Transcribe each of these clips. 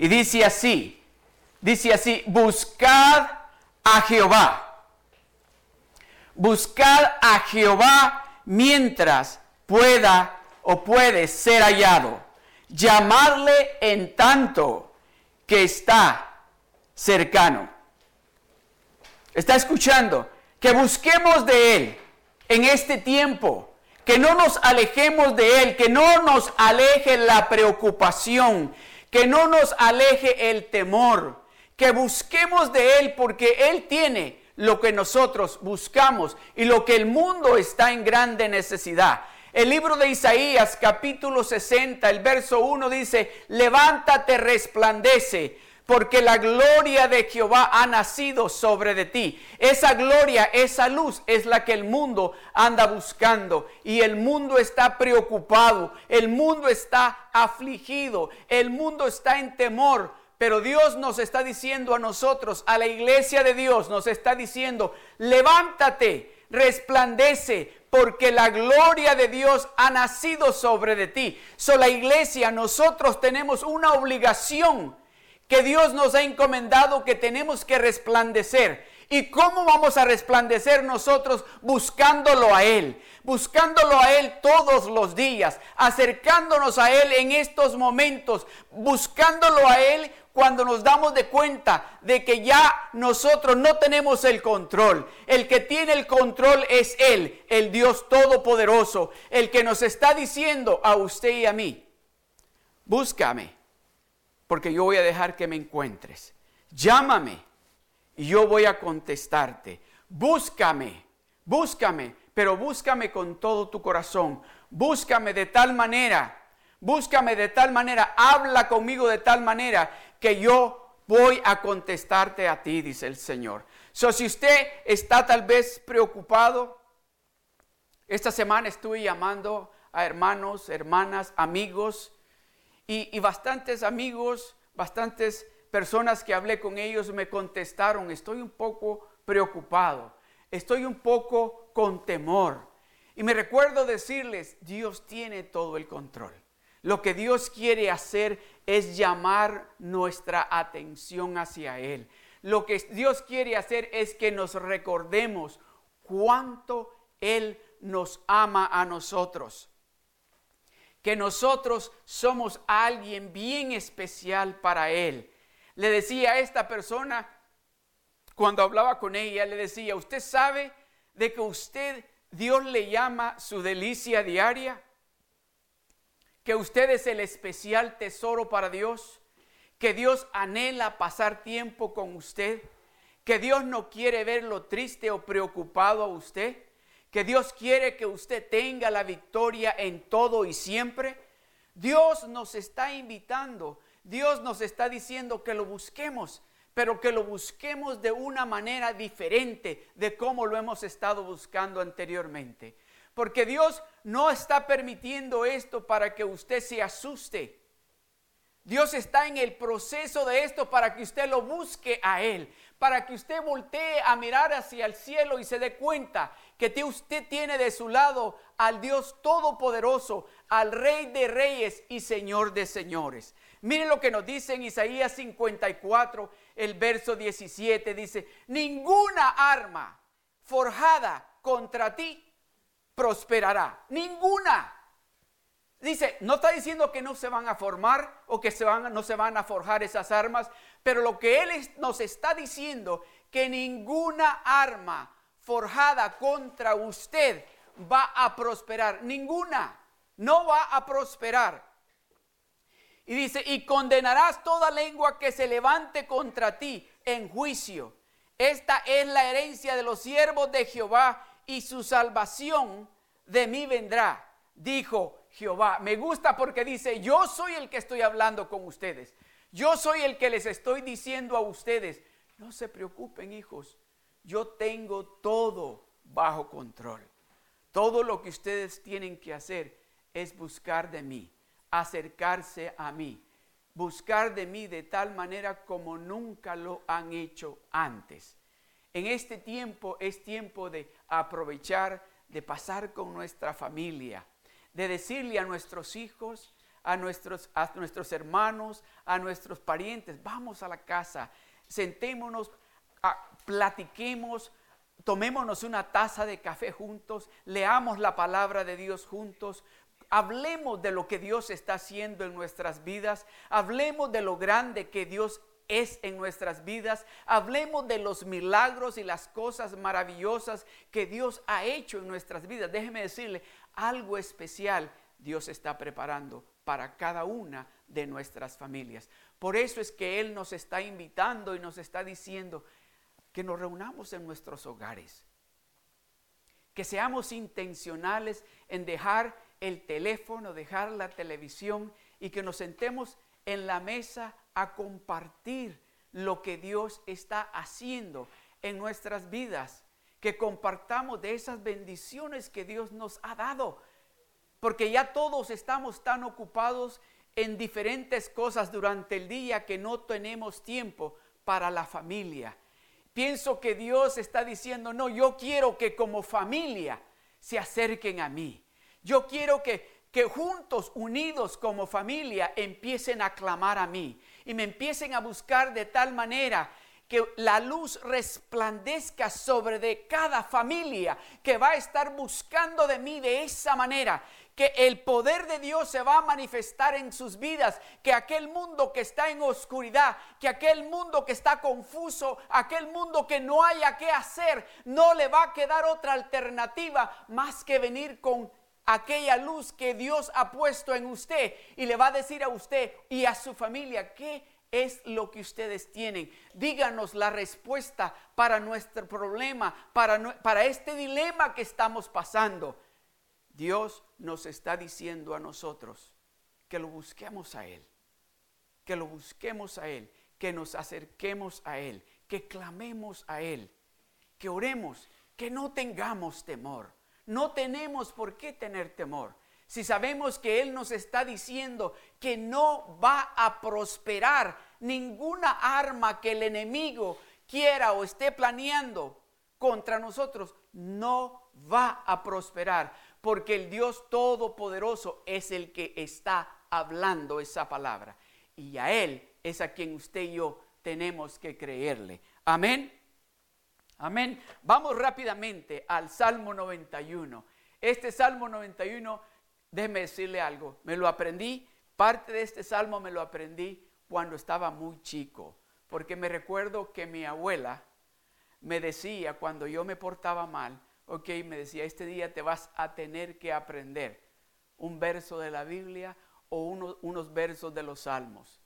verso 6. Y dice así, dice así, buscad a Jehová. Buscad a Jehová mientras pueda o puede ser hallado. Llamarle en tanto que está cercano. ¿Está escuchando? Que busquemos de Él en este tiempo que no nos alejemos de Él, que no nos aleje la preocupación, que no nos aleje el temor, que busquemos de Él porque Él tiene lo que nosotros buscamos y lo que el mundo está en grande necesidad. El libro de Isaías capítulo 60, el verso 1 dice, levántate, resplandece porque la gloria de Jehová ha nacido sobre de ti. Esa gloria, esa luz es la que el mundo anda buscando y el mundo está preocupado, el mundo está afligido, el mundo está en temor. Pero Dios nos está diciendo a nosotros, a la iglesia de Dios, nos está diciendo, levántate, resplandece, porque la gloria de Dios ha nacido sobre de ti. So la iglesia, nosotros tenemos una obligación que Dios nos ha encomendado que tenemos que resplandecer. ¿Y cómo vamos a resplandecer nosotros buscándolo a Él? Buscándolo a Él todos los días, acercándonos a Él en estos momentos, buscándolo a Él cuando nos damos de cuenta de que ya nosotros no tenemos el control. El que tiene el control es Él, el Dios Todopoderoso, el que nos está diciendo a usted y a mí, búscame porque yo voy a dejar que me encuentres. Llámame y yo voy a contestarte. Búscame, búscame, pero búscame con todo tu corazón. Búscame de tal manera, búscame de tal manera, habla conmigo de tal manera que yo voy a contestarte a ti, dice el Señor. So, si usted está tal vez preocupado, esta semana estuve llamando a hermanos, hermanas, amigos, y, bastantes amigos, bastantes personas que hablé con ellos me contestaron, estoy un poco preocupado, estoy un poco con temor. Y me recuerdo decirles, Dios tiene todo el control. Lo que Dios quiere hacer es llamar nuestra atención hacia Él. Lo que Dios quiere hacer es que nos recordemos cuánto Él nos ama a nosotros que nosotros somos alguien bien especial para Él. Le decía a esta persona, cuando hablaba con ella, le decía, ¿usted sabe de que usted, Dios le llama su delicia diaria? Que usted es el especial tesoro para Dios, que Dios anhela pasar tiempo con usted, que Dios no quiere verlo triste o preocupado a usted que Dios quiere que usted tenga la victoria en todo y siempre. Dios nos está invitando, Dios nos está diciendo que lo busquemos, pero que lo busquemos de una manera diferente de cómo lo hemos estado buscando anteriormente. Porque Dios no está permitiendo esto para que usted se asuste. Dios está en el proceso de esto para que usted lo busque a Él, para que usted voltee a mirar hacia el cielo y se dé cuenta que usted tiene de su lado al Dios Todopoderoso, al Rey de Reyes y Señor de Señores. Miren lo que nos dice en Isaías 54, el verso 17, dice, ninguna arma forjada contra ti prosperará, ninguna. Dice, no está diciendo que no se van a formar o que no se van a forjar esas armas, pero lo que Él nos está diciendo, que ninguna arma forjada contra usted va a prosperar. Ninguna. No va a prosperar. Y dice, y condenarás toda lengua que se levante contra ti en juicio. Esta es la herencia de los siervos de Jehová y su salvación de mí vendrá, dijo Jehová. Me gusta porque dice, yo soy el que estoy hablando con ustedes. Yo soy el que les estoy diciendo a ustedes, no se preocupen hijos, yo tengo todo bajo control. Todo lo que ustedes tienen que hacer es buscar de mí, acercarse a mí, buscar de mí de tal manera como nunca lo han hecho antes. En este tiempo es tiempo de aprovechar, de pasar con nuestra familia, de decirle a nuestros hijos, a nuestros, a nuestros hermanos, a nuestros parientes, vamos a la casa, sentémonos, platiquemos, tomémonos una taza de café juntos, leamos la palabra de Dios juntos, hablemos de lo que Dios está haciendo en nuestras vidas, hablemos de lo grande que Dios es en nuestras vidas. Hablemos de los milagros y las cosas maravillosas que Dios ha hecho en nuestras vidas. Déjeme decirle, algo especial Dios está preparando para cada una de nuestras familias. Por eso es que Él nos está invitando y nos está diciendo que nos reunamos en nuestros hogares. Que seamos intencionales en dejar el teléfono, dejar la televisión y que nos sentemos en la mesa a compartir lo que Dios está haciendo en nuestras vidas, que compartamos de esas bendiciones que Dios nos ha dado, porque ya todos estamos tan ocupados en diferentes cosas durante el día que no tenemos tiempo para la familia. Pienso que Dios está diciendo, no, yo quiero que como familia se acerquen a mí. Yo quiero que que juntos, unidos como familia, empiecen a clamar a mí y me empiecen a buscar de tal manera que la luz resplandezca sobre de cada familia que va a estar buscando de mí de esa manera, que el poder de Dios se va a manifestar en sus vidas, que aquel mundo que está en oscuridad, que aquel mundo que está confuso, aquel mundo que no haya qué hacer, no le va a quedar otra alternativa más que venir con aquella luz que Dios ha puesto en usted y le va a decir a usted y a su familia qué es lo que ustedes tienen. Díganos la respuesta para nuestro problema, para, para este dilema que estamos pasando. Dios nos está diciendo a nosotros que lo busquemos a Él, que lo busquemos a Él, que nos acerquemos a Él, que clamemos a Él, que oremos, que no tengamos temor no tenemos por qué tener temor. Si sabemos que Él nos está diciendo que no va a prosperar ninguna arma que el enemigo quiera o esté planeando contra nosotros, no va a prosperar, porque el Dios Todopoderoso es el que está hablando esa palabra. Y a Él es a quien usted y yo tenemos que creerle. Amén. Amén. Vamos rápidamente al Salmo 91. Este Salmo 91, déjeme decirle algo, me lo aprendí, parte de este Salmo me lo aprendí cuando estaba muy chico, porque me recuerdo que mi abuela me decía cuando yo me portaba mal, ok, me decía, este día te vas a tener que aprender un verso de la Biblia o unos versos de los Salmos.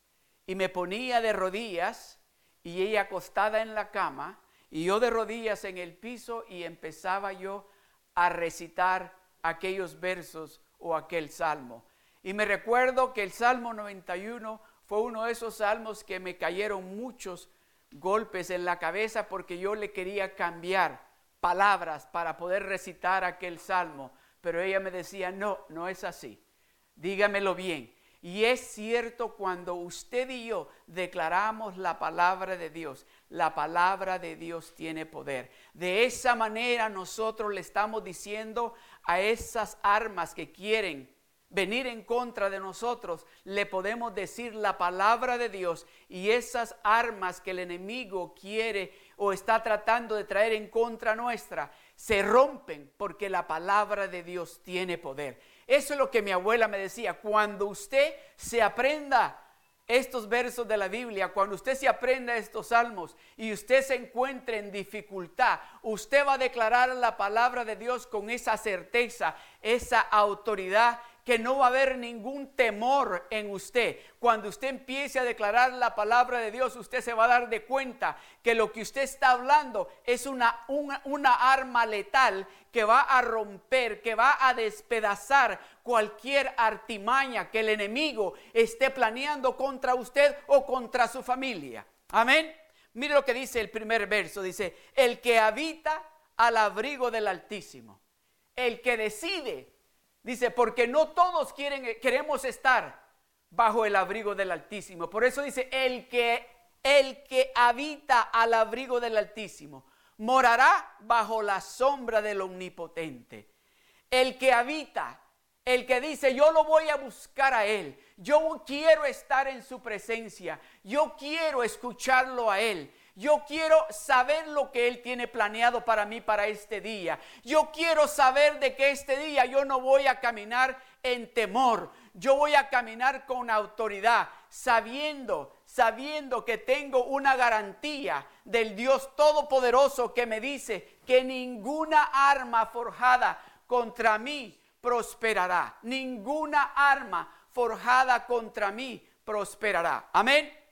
Y me ponía de rodillas y ella acostada en la cama, y yo de rodillas en el piso y empezaba yo a recitar aquellos versos o aquel salmo. Y me recuerdo que el Salmo 91 fue uno de esos salmos que me cayeron muchos golpes en la cabeza porque yo le quería cambiar palabras para poder recitar aquel salmo. Pero ella me decía, no, no es así. Dígamelo bien. Y es cierto cuando usted y yo declaramos la palabra de Dios, la palabra de Dios tiene poder. De esa manera nosotros le estamos diciendo a esas armas que quieren venir en contra de nosotros, le podemos decir la palabra de Dios y esas armas que el enemigo quiere o está tratando de traer en contra nuestra, se rompen porque la palabra de Dios tiene poder. Eso es lo que mi abuela me decía. Cuando usted se aprenda estos versos de la Biblia, cuando usted se aprenda estos salmos y usted se encuentre en dificultad, usted va a declarar la palabra de Dios con esa certeza, esa autoridad que no va a haber ningún temor en usted. Cuando usted empiece a declarar la palabra de Dios, usted se va a dar de cuenta que lo que usted está hablando es una, una, arma letal que va a romper, que va a despedazar cualquier artimaña que el enemigo esté planeando contra usted o contra su familia. Amén. Mire lo que dice el primer verso. Dice, el que habita al abrigo del Altísimo, el que decide Dice, porque no todos quieren, queremos estar bajo el abrigo del Altísimo. Por eso dice, el que, el que habita al abrigo del Altísimo morará bajo la sombra del Omnipotente. El que habita, El que dice, yo lo voy a buscar a Él. Yo quiero estar en su presencia. Yo quiero escucharlo a Él. Yo quiero saber lo que Él tiene planeado para mí para este día. Yo quiero saber de que este día yo no voy a caminar en temor. Yo voy a caminar con autoridad, sabiendo, sabiendo que tengo una garantía del Dios Todopoderoso que me dice que ninguna arma forjada contra mí prosperará. Ninguna arma forjada contra mí prosperará. Amén.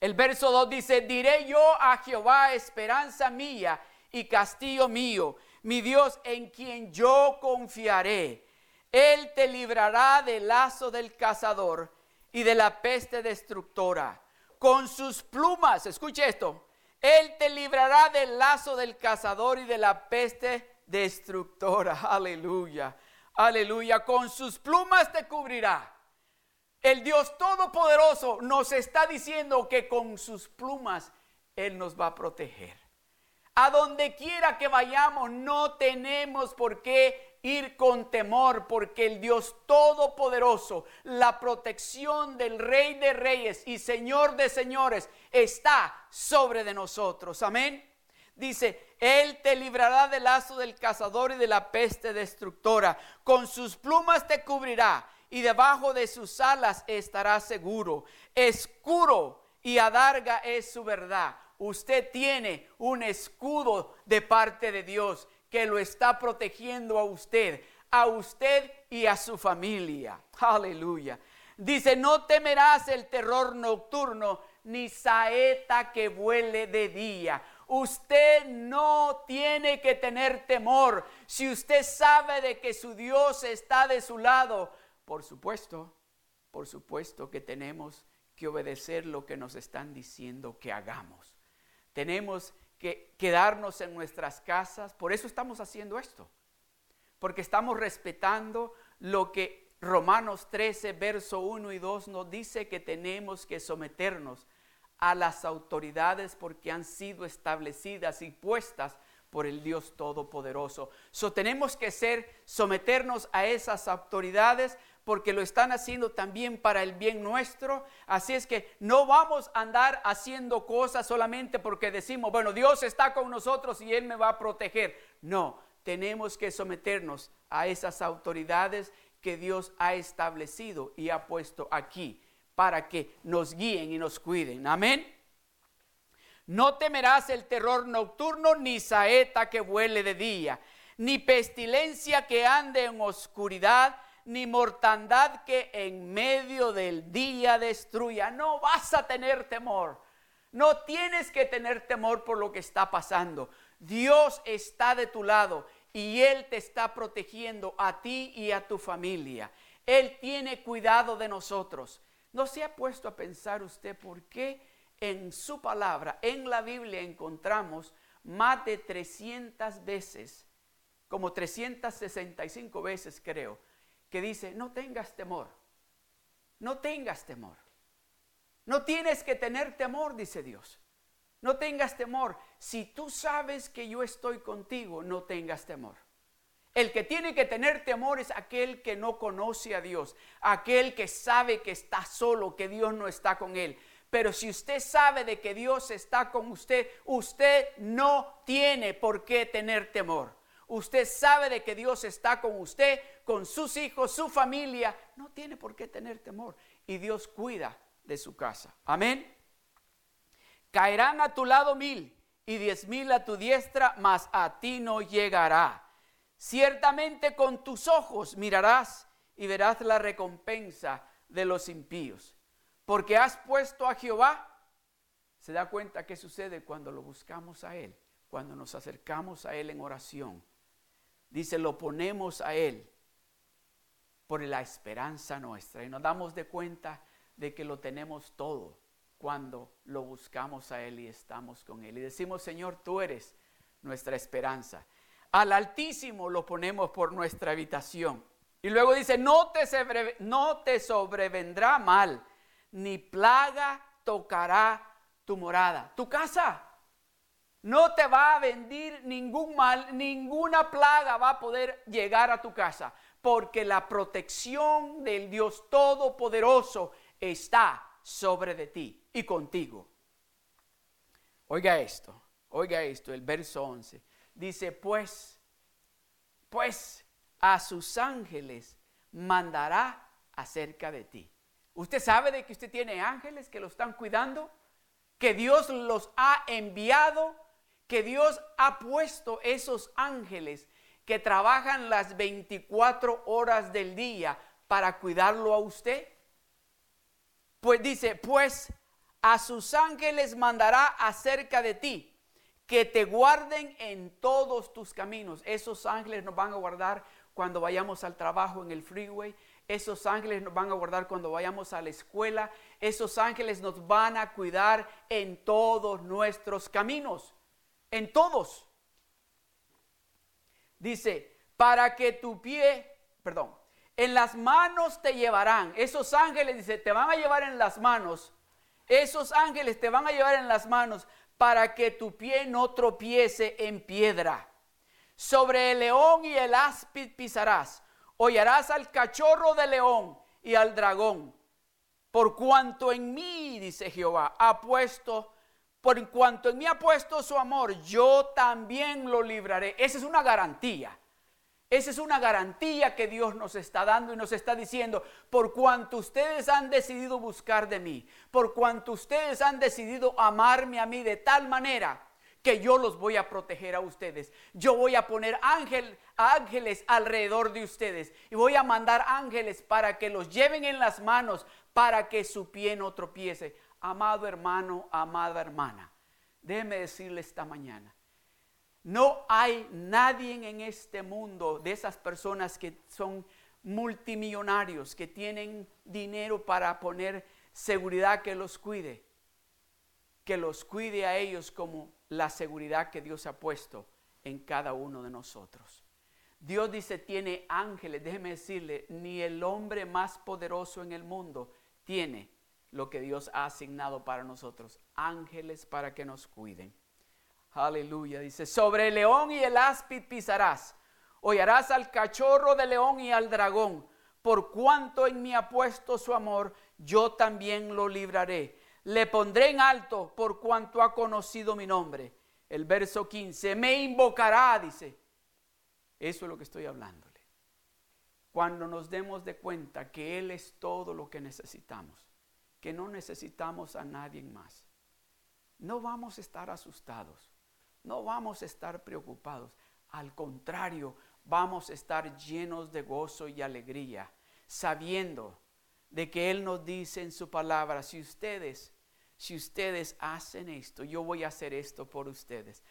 El verso 2 dice, diré yo a Jehová, esperanza mía y castillo mío, mi Dios en quien yo confiaré. Él te librará del lazo del cazador y de la peste destructora. Con sus plumas, escuche esto, Él te librará del lazo del cazador y de la peste destructora. Aleluya, aleluya. Con sus plumas te cubrirá el Dios Todopoderoso nos está diciendo que con sus plumas Él nos va a proteger. A donde quiera que vayamos, no tenemos por qué ir con temor, porque el Dios Todopoderoso, la protección del Rey de Reyes y Señor de Señores, está sobre de nosotros. Amén. Dice, Él te librará del lazo del cazador y de la peste destructora. Con sus plumas te cubrirá y debajo de sus alas estará seguro. Escuro y adarga es su verdad. Usted tiene un escudo de parte de Dios que lo está protegiendo a usted, a usted y a su familia. Aleluya. Dice, no temerás el terror nocturno, ni saeta que vuele de día. Usted no tiene que tener temor. Si usted sabe de que su Dios está de su lado, por supuesto, por supuesto que tenemos que obedecer lo que nos están diciendo que hagamos. Tenemos que quedarnos en nuestras casas, por eso estamos haciendo esto, porque estamos respetando lo que Romanos 13, verso 1 y 2 nos dice que tenemos que someternos a las autoridades porque han sido establecidas y puestas por el Dios Todopoderoso. So tenemos que ser, someternos a esas autoridades porque lo están haciendo también para el bien nuestro. Así es que no vamos a andar haciendo cosas solamente porque decimos, bueno, Dios está con nosotros y Él me va a proteger. No, tenemos que someternos a esas autoridades que Dios ha establecido y ha puesto aquí para que nos guíen y nos cuiden. Amén. No temerás el terror nocturno, ni saeta que vuele de día, ni pestilencia que ande en oscuridad, ni mortandad que en medio del día destruya. No vas a tener temor. No tienes que tener temor por lo que está pasando. Dios está de tu lado y Él te está protegiendo a ti y a tu familia. Él tiene cuidado de nosotros. ¿No se ha puesto a pensar usted por qué en su palabra, en la Biblia, encontramos más de 300 veces, como 365 veces creo, que dice, no tengas temor, no tengas temor. No tienes que tener temor, dice Dios. No tengas temor. Si tú sabes que yo estoy contigo, no tengas temor. El que tiene que tener temor es aquel que no conoce a Dios, aquel que sabe que está solo, que Dios no está con él. Pero si usted sabe de que Dios está con usted, usted no tiene por qué tener temor. Usted sabe de que Dios está con usted, con sus hijos, su familia. No tiene por qué tener temor. Y Dios cuida de su casa. Amén. Caerán a tu lado mil y diez mil a tu diestra, mas a ti no llegará. Ciertamente con tus ojos mirarás y verás la recompensa de los impíos. Porque has puesto a Jehová. Se da cuenta qué sucede cuando lo buscamos a Él, cuando nos acercamos a Él en oración dice, lo ponemos a Él por la esperanza nuestra. Y nos damos de cuenta de que lo tenemos todo cuando lo buscamos a Él y estamos con Él. Y decimos, Señor, tú eres nuestra esperanza. Al Altísimo lo ponemos por nuestra habitación. Y luego dice, no te, no te sobrevendrá mal, ni plaga tocará tu morada, tu casa. No te va a venir ningún mal, ninguna plaga va a poder llegar a tu casa, porque la protección del Dios Todopoderoso está sobre de ti y contigo. Oiga esto, oiga esto, el verso 11. Dice, pues, pues a sus ángeles mandará acerca de ti. ¿Usted sabe de que usted tiene ángeles que lo están cuidando? Que Dios los ha enviado, que Dios ha puesto esos ángeles que trabajan las 24 horas del día para cuidarlo a usted. Pues dice, pues a sus ángeles mandará acerca de ti, que te guarden en todos tus caminos. Esos ángeles nos van a guardar cuando vayamos al trabajo en el freeway. Esos ángeles nos van a guardar cuando vayamos a la escuela. Esos ángeles nos van a cuidar en todos nuestros caminos. En todos. Dice, para que tu pie, perdón, en las manos te llevarán. Esos ángeles, dice, te van a llevar en las manos. Esos ángeles te van a llevar en las manos para que tu pie no tropiece en piedra. Sobre el león y el áspid pisarás. Hollarás al cachorro de león y al dragón. Por cuanto en mí, dice Jehová, ha puesto, por cuanto en mí ha puesto su amor, yo también lo libraré. Esa es una garantía. Esa es una garantía que Dios nos está dando y nos está diciendo, por cuanto ustedes han decidido buscar de mí, por cuanto ustedes han decidido amarme a mí de tal manera que yo los voy a proteger a ustedes. Yo voy a poner ángel, ángeles alrededor de ustedes y voy a mandar ángeles para que los lleven en las manos para que su pie no tropiece. Amado hermano, amada hermana, déjeme decirle esta mañana no hay nadie en este mundo de esas personas que son multimillonarios, que tienen dinero para poner seguridad que los cuide, que los cuide a ellos como la seguridad que Dios ha puesto en cada uno de nosotros. Dios dice, tiene ángeles, déjeme decirle, ni el hombre más poderoso en el mundo tiene lo que Dios ha asignado para nosotros, ángeles para que nos cuiden. Aleluya. Dice, sobre el león y el áspid pisarás. Hollarás al cachorro de león y al dragón. Por cuanto en mí ha puesto su amor, yo también lo libraré. Le pondré en alto por cuanto ha conocido mi nombre. El verso 15, me invocará, dice. Eso es lo que estoy hablándole. Cuando nos demos de cuenta que Él es todo lo que necesitamos, que no necesitamos a nadie más, no vamos a estar asustados no vamos a estar preocupados. Al contrario, vamos a estar llenos de gozo y alegría, sabiendo de que Él nos dice en su palabra, si ustedes, si ustedes hacen esto, yo voy a hacer esto por ustedes.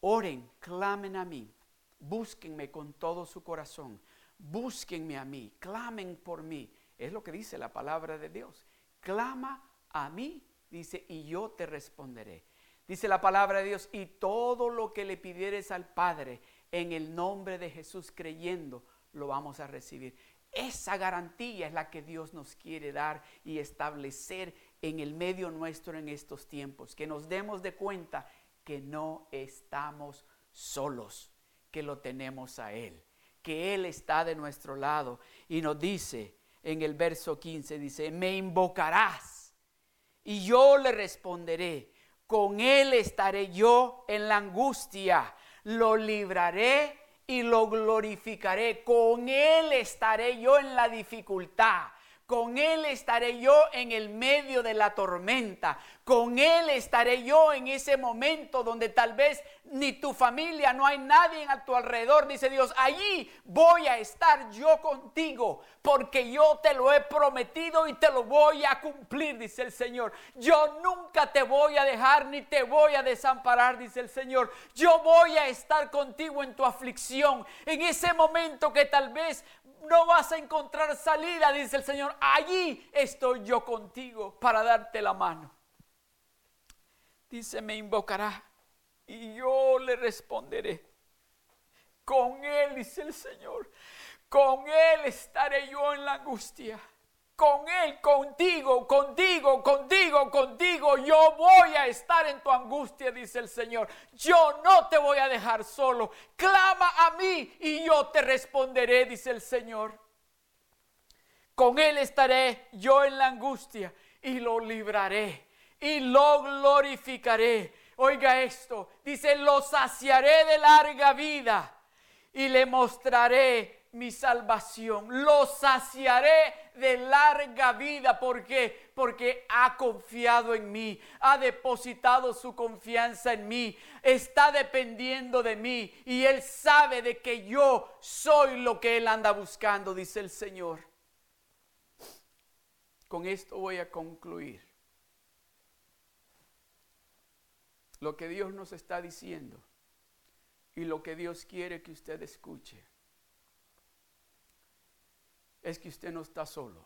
Oren, clamen a mí, búsquenme con todo su corazón, búsquenme a mí, clamen por mí. Es lo que dice la palabra de Dios. Clama a mí, dice, y yo te responderé. Dice la palabra de Dios, y todo lo que le pidieres al Padre en el nombre de Jesús creyendo, lo vamos a recibir. Esa garantía es la que Dios nos quiere dar y establecer en el medio nuestro en estos tiempos. Que nos demos de cuenta que no estamos solos, que lo tenemos a Él, que Él está de nuestro lado. Y nos dice en el verso 15, dice, me invocarás y yo le responderé con él estaré yo en la angustia, lo libraré y lo glorificaré. Con él estaré yo en la dificultad. Con Él estaré yo en el medio de la tormenta. Con Él estaré yo en ese momento donde tal vez ni tu familia, no hay nadie a tu alrededor. Dice Dios, allí voy a estar yo contigo porque yo te lo he prometido y te lo voy a cumplir, dice el Señor. Yo nunca te voy a dejar ni te voy a desamparar, dice el Señor. Yo voy a estar contigo en tu aflicción, en ese momento que tal vez no vas a encontrar salida, dice el Señor. Allí estoy yo contigo para darte la mano. Dice, me invocará y yo le responderé. Con Él, dice el Señor, con Él estaré yo en la angustia. Con Él, contigo, contigo, contigo, contigo yo voy a estar en tu angustia, dice el Señor. Yo no te voy a dejar solo. Clama a mí y yo te responderé, dice el Señor. Con Él estaré yo en la angustia y lo libraré y lo glorificaré. Oiga esto, dice, lo saciaré de larga vida y le mostraré mi salvación. Lo saciaré de larga vida. ¿Por qué? Porque ha confiado en mí, ha depositado su confianza en mí, está dependiendo de mí y él sabe de que yo soy lo que él anda buscando, dice el Señor. Con esto voy a concluir. Lo que Dios nos está diciendo y lo que Dios quiere que usted escuche es que usted no está solo,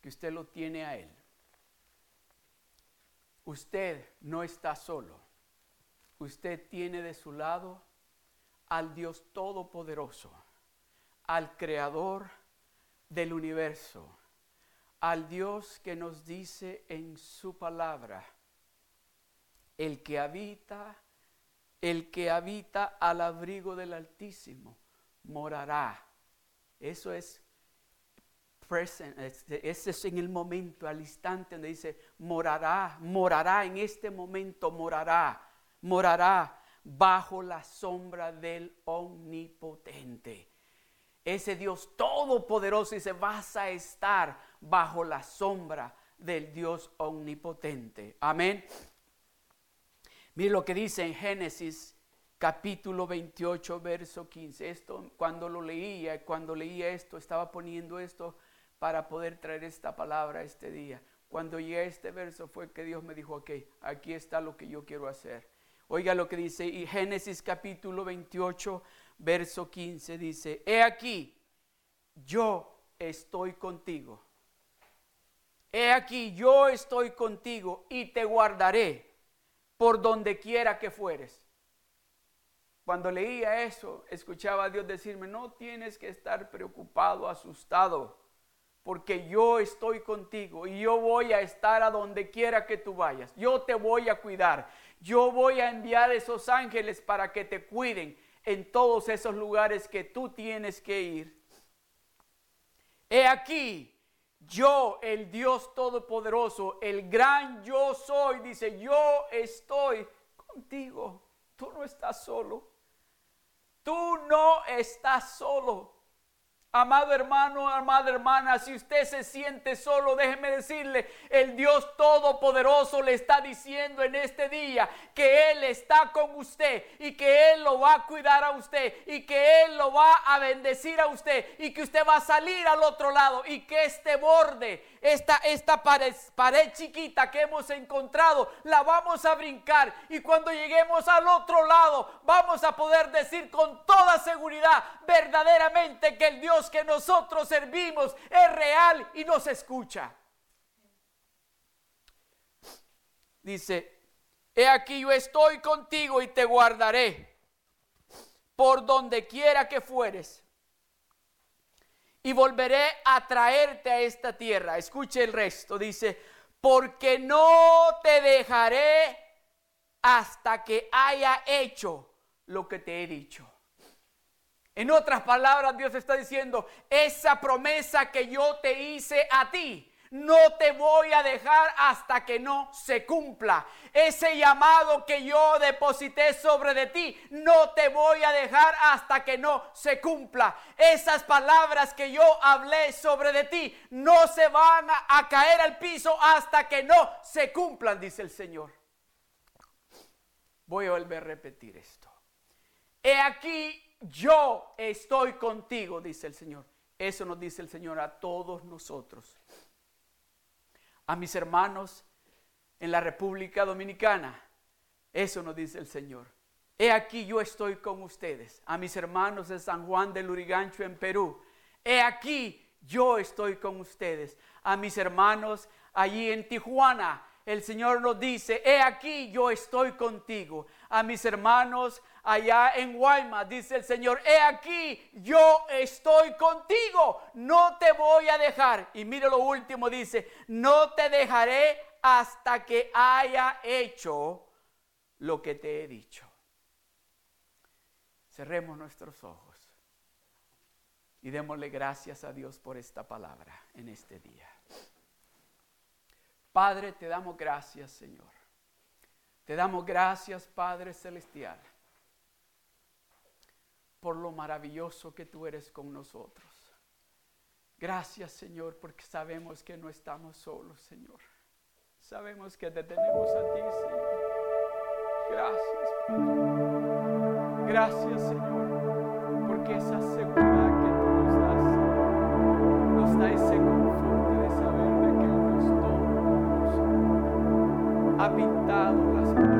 que usted lo tiene a Él. Usted no está solo. Usted tiene de su lado al Dios Todopoderoso, al Creador del universo, al Dios que nos dice en su palabra, el que habita, el que habita al abrigo del Altísimo, morará eso es present, ese es en el momento, al instante donde dice, morará, morará, en este momento morará, morará bajo la sombra del omnipotente. Ese Dios todopoderoso dice, vas a estar bajo la sombra del Dios omnipotente. Amén. Mire lo que dice en Génesis capítulo 28, verso 15. Esto, cuando lo leía, cuando leía esto, estaba poniendo esto para poder traer esta palabra este día. Cuando llegué a este verso fue que Dios me dijo, ok, aquí está lo que yo quiero hacer. Oiga lo que dice, y Génesis capítulo 28, verso 15 dice, he aquí, yo estoy contigo. He aquí, yo estoy contigo y te guardaré por donde quiera que fueres. Cuando leía eso, escuchaba a Dios decirme, no tienes que estar preocupado, asustado, porque yo estoy contigo y yo voy a estar a donde quiera que tú vayas. Yo te voy a cuidar. Yo voy a enviar esos ángeles para que te cuiden en todos esos lugares que tú tienes que ir. He aquí, yo, el Dios Todopoderoso, el gran yo soy, dice, yo estoy contigo. Tú no estás solo. Tú no estás solo. Amado hermano, amada hermana, si usted se siente solo, déjeme decirle, el Dios Todopoderoso le está diciendo en este día que Él está con usted y que Él lo va a cuidar a usted y que Él lo va a bendecir a usted y que usted va a salir al otro lado y que este borde, esta, esta pared, pared chiquita que hemos encontrado, la vamos a brincar y cuando lleguemos al otro lado vamos a poder decir con toda seguridad verdaderamente que el Dios que nosotros servimos es real y nos escucha. Dice, he aquí yo estoy contigo y te guardaré por donde quiera que fueres. Y volveré a traerte a esta tierra. Escuche el resto. Dice, porque no te dejaré hasta que haya hecho lo que te he dicho. En otras palabras, Dios está diciendo, esa promesa que yo te hice a ti, no te voy a dejar hasta que no se cumpla. Ese llamado que yo deposité sobre de ti, no te voy a dejar hasta que no se cumpla. Esas palabras que yo hablé sobre de ti, no se van a, caer al piso hasta que no se cumplan, dice el Señor. Voy a volver a repetir esto. He aquí yo estoy contigo, dice el Señor. Eso nos dice el Señor a todos nosotros. A mis hermanos en la República Dominicana, eso nos dice el Señor. He aquí yo estoy con ustedes. A mis hermanos de San Juan del Lurigancho en Perú. He aquí yo estoy con ustedes. A mis hermanos allí en Tijuana, el Señor nos dice, he aquí yo estoy contigo. A mis hermanos allá en Guaymas, dice el Señor, he aquí yo estoy contigo, no te voy a dejar. Y mire lo último, dice, no te dejaré hasta que haya hecho lo que te he dicho. Cerremos nuestros ojos y démosle gracias a Dios por esta palabra en este día. Padre, te damos gracias, Señor. Te damos gracias, Padre Celestial, por lo maravilloso que tú eres con nosotros. Gracias, Señor, porque sabemos que no estamos solos, Señor. Sabemos que te tenemos a ti, Señor. Gracias, Padre. Gracias, Señor, porque esa seguridad que tú nos das, nos da ese pintado